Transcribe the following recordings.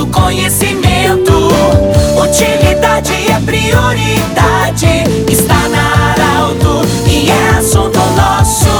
do conhecimento. Utilidade é prioridade. Está na Arauto e é assunto nosso.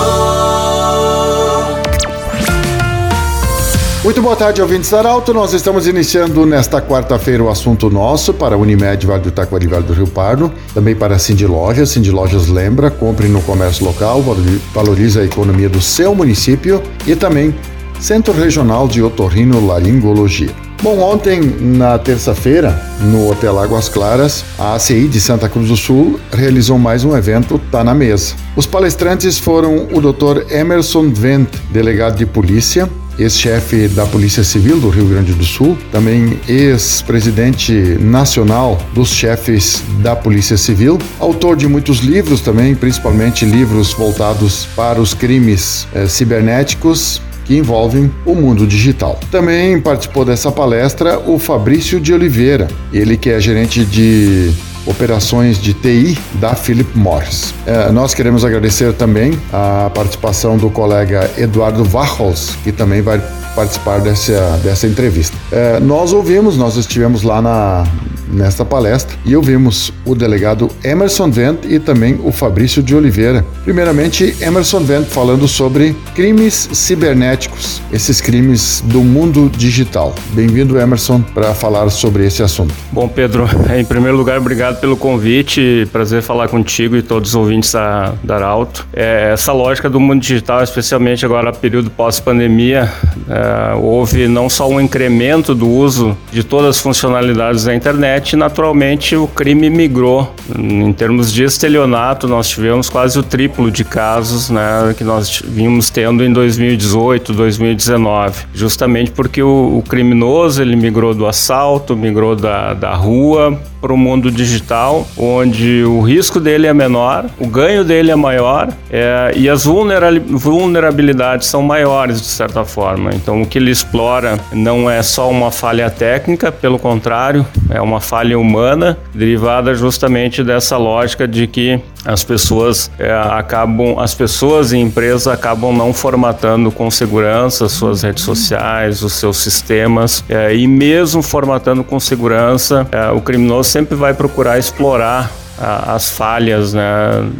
Muito boa tarde, ouvintes da Arauto. Nós estamos iniciando nesta quarta-feira o assunto nosso para a Unimed Vale do Taquari Vale do Rio Pardo, também para a Cindy Lojas. Cindy Lojas lembra, compre no comércio local, valoriza a economia do seu município e também Centro Regional de Otorrino Laringologia. Bom, ontem, na terça-feira, no Hotel Águas Claras, a ACI de Santa Cruz do Sul realizou mais um evento Tá na Mesa. Os palestrantes foram o Dr. Emerson Vent, delegado de polícia, ex-chefe da Polícia Civil do Rio Grande do Sul, também ex-presidente nacional dos chefes da Polícia Civil, autor de muitos livros também, principalmente livros voltados para os crimes eh, cibernéticos, que envolvem o mundo digital. Também participou dessa palestra o Fabrício de Oliveira, ele que é gerente de operações de TI da Philip Morris. É, nós queremos agradecer também a participação do colega Eduardo Varros, que também vai participar dessa, dessa entrevista. É, nós ouvimos, nós estivemos lá na, nesta palestra e ouvimos o delegado Emerson Vent e também o Fabrício de Oliveira. Primeiramente, Emerson Vent falando sobre crimes cibernéticos, esses crimes do mundo digital. Bem-vindo, Emerson, para falar sobre esse assunto. Bom, Pedro, em primeiro lugar, obrigado pelo convite. Prazer falar contigo e todos os ouvintes da, da Arauto. É, essa lógica do mundo digital, especialmente agora período pós-pandemia, é, houve não só um incremento do uso de todas as funcionalidades da internet, internet, naturalmente o crime migrou. Em termos de estelionato, nós tivemos quase o triplo de casos né, que nós vimos tendo em 2018, 2019, justamente porque o, o criminoso ele migrou do assalto, migrou da, da rua para o mundo digital, onde o risco dele é menor, o ganho dele é maior é, e as vulnerabilidades são maiores de certa forma. Então, o que ele explora não é só uma falha técnica, pelo contrário, é uma falha humana derivada justamente dessa lógica de que as pessoas é, acabam, as pessoas e empresas acabam não formatando com segurança suas redes sociais, os seus sistemas é, e mesmo formatando com segurança, é, o criminoso sempre vai procurar explorar as falhas né,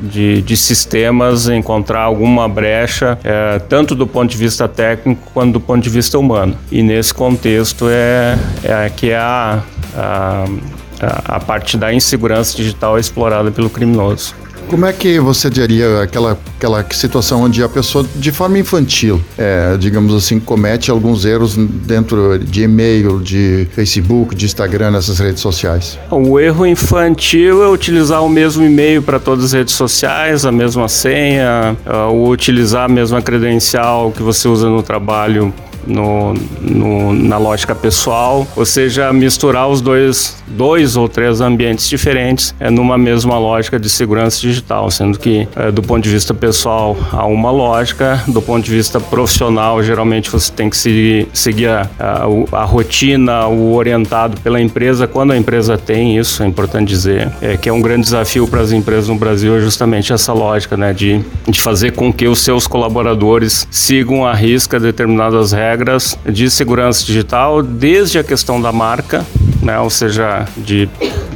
de, de, sistemas, encontrar alguma brecha, é, tanto do ponto de vista técnico quanto do ponto de vista humano. E nesse contexto é, é que é a, a, a parte da insegurança digital é explorada pelo criminoso. Como é que você diria aquela, aquela situação onde a pessoa, de forma infantil, é, digamos assim, comete alguns erros dentro de e-mail, de Facebook, de Instagram, nessas redes sociais? O erro infantil é utilizar o mesmo e-mail para todas as redes sociais, a mesma senha, ou utilizar a mesma credencial que você usa no trabalho no, no, na lógica pessoal, ou seja, misturar os dois, dois ou três ambientes diferentes é, numa mesma lógica de segurança digital, sendo que é, do ponto de vista pessoal há uma lógica, do ponto de vista profissional, geralmente você tem que seguir, seguir a, a, a rotina, o orientado pela empresa, quando a empresa tem isso, é importante dizer, é, que é um grande desafio para as empresas no Brasil, é justamente essa lógica, né, de, de fazer com que os seus colaboradores sigam à risca determinadas regras regras de segurança digital, desde a questão da marca, né, ou seja, de,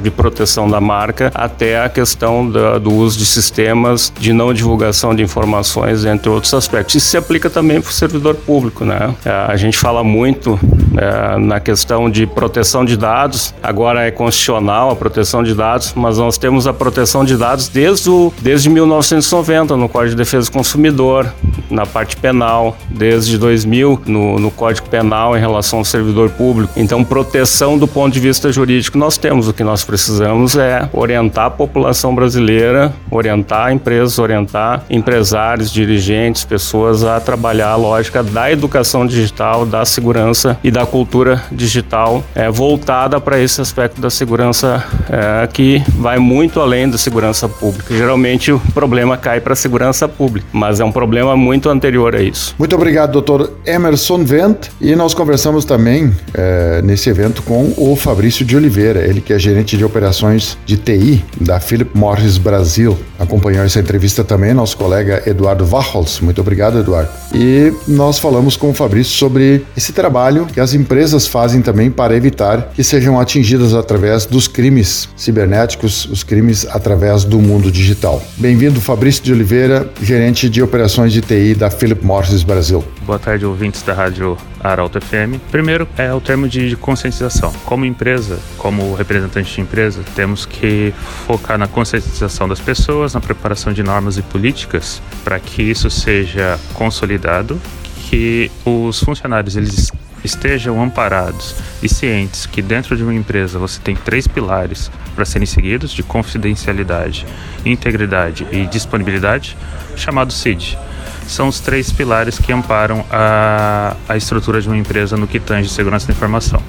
de proteção da marca, até a questão da, do uso de sistemas de não divulgação de informações, entre outros aspectos. Isso se aplica também para o servidor público. Né? É, a gente fala muito é, na questão de proteção de dados, agora é constitucional a proteção de dados, mas nós temos a proteção de dados desde, o, desde 1990 no Código de Defesa do Consumidor, na parte penal, desde 2000 no, no Código Penal em relação ao servidor público. Então, proteção do ponto de vista jurídico nós temos. O que nós precisamos é orientar a população brasileira, orientar empresas, orientar empresários, dirigentes, pessoas a trabalhar a lógica da educação digital, da segurança e da cultura digital é, voltada para esse aspecto da segurança é, que vai muito além da segurança pública. Geralmente o problema cai para a segurança pública, mas é um problema muito anterior a isso. Muito obrigado, doutor Emerson Vent. E nós conversamos também é, nesse evento com o Fabrício de Oliveira, ele que é gerente de de operações de TI da Philip Morris Brasil. Acompanhou essa entrevista também nosso colega Eduardo Varholz. Muito obrigado, Eduardo. E nós falamos com o Fabrício sobre esse trabalho que as empresas fazem também para evitar que sejam atingidas através dos crimes cibernéticos, os crimes através do mundo digital. Bem-vindo, Fabrício de Oliveira, gerente de operações de TI da Philip Morris Brasil. Boa tarde, ouvintes da Rádio Arauto FM. Primeiro é o termo de conscientização. Como empresa, como representante de empresa, temos que focar na conscientização das pessoas, na preparação de normas e políticas para que isso seja consolidado, que os funcionários eles estejam amparados e cientes que dentro de uma empresa você tem três pilares para serem seguidos de confidencialidade, integridade e disponibilidade, chamado CID são os três pilares que amparam a, a estrutura de uma empresa no que tange segurança da informação.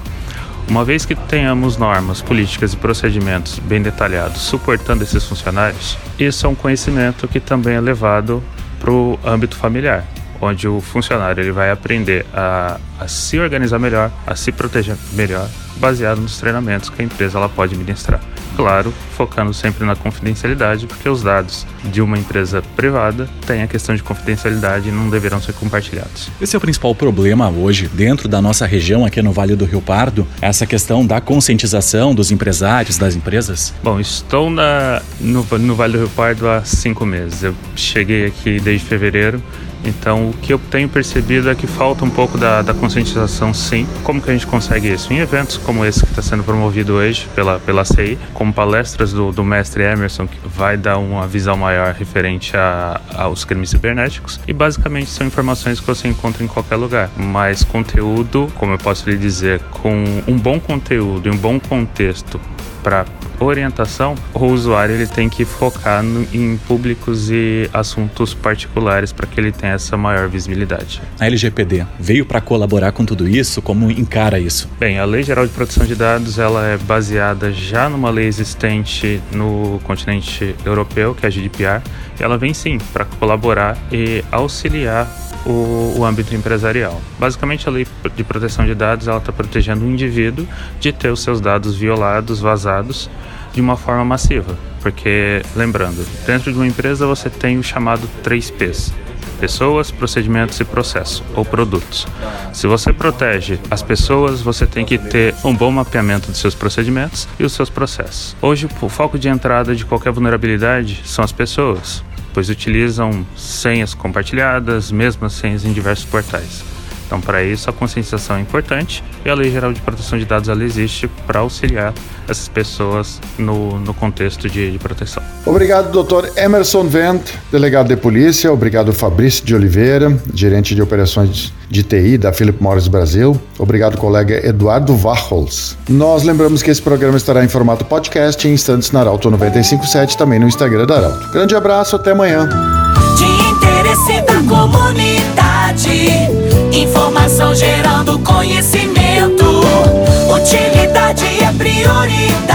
Uma vez que tenhamos normas, políticas e procedimentos bem detalhados suportando esses funcionários, isso é um conhecimento que também é levado para o âmbito familiar, onde o funcionário ele vai aprender a, a se organizar melhor, a se proteger melhor, baseado nos treinamentos que a empresa ela pode ministrar. Claro, focando sempre na confidencialidade, porque os dados de uma empresa privada têm a questão de confidencialidade e não deverão ser compartilhados. Esse é o principal problema hoje dentro da nossa região aqui no Vale do Rio Pardo, essa questão da conscientização dos empresários, das empresas? Bom, estou na, no, no Vale do Rio Pardo há cinco meses. Eu cheguei aqui desde fevereiro então, o que eu tenho percebido é que falta um pouco da, da conscientização, sim. Como que a gente consegue isso? Em eventos como esse que está sendo promovido hoje pela, pela CI, como palestras do, do mestre Emerson, que vai dar uma visão maior referente a, aos crimes cibernéticos. E basicamente são informações que você encontra em qualquer lugar. Mas conteúdo, como eu posso lhe dizer, com um bom conteúdo e um bom contexto para orientação, o usuário ele tem que focar no, em públicos e assuntos particulares para que ele tenha essa maior visibilidade. A LGPD veio para colaborar com tudo isso? Como encara isso? Bem, a Lei Geral de Proteção de Dados ela é baseada já numa lei existente no continente europeu, que é a GDPR, e ela vem sim para colaborar e auxiliar o, o, âmbito empresarial. Basicamente, a lei de proteção de dados ela está protegendo o indivíduo de ter os seus dados violados, vazados de uma forma massiva. Porque, lembrando, dentro de uma empresa você tem o chamado 3Ps: pessoas, procedimentos e processo, ou produtos. Se você protege as pessoas, você tem que ter um bom mapeamento dos seus procedimentos e os seus processos. Hoje, o foco de entrada de qualquer vulnerabilidade são as pessoas, pois utilizam senhas compartilhadas, mesmas senhas em diversos portais. Então, para isso, a conscientização é importante e a Lei Geral de Proteção de Dados ela existe para auxiliar essas pessoas no, no contexto de, de proteção. Obrigado, doutor Emerson Vent, delegado de polícia. Obrigado, Fabrício de Oliveira, gerente de operações de TI da Philip Morris Brasil. Obrigado, colega Eduardo Varholz. Nós lembramos que esse programa estará em formato podcast em instantes na Arauto 957, também no Instagram da Arauto. Grande abraço, até amanhã. prioridade.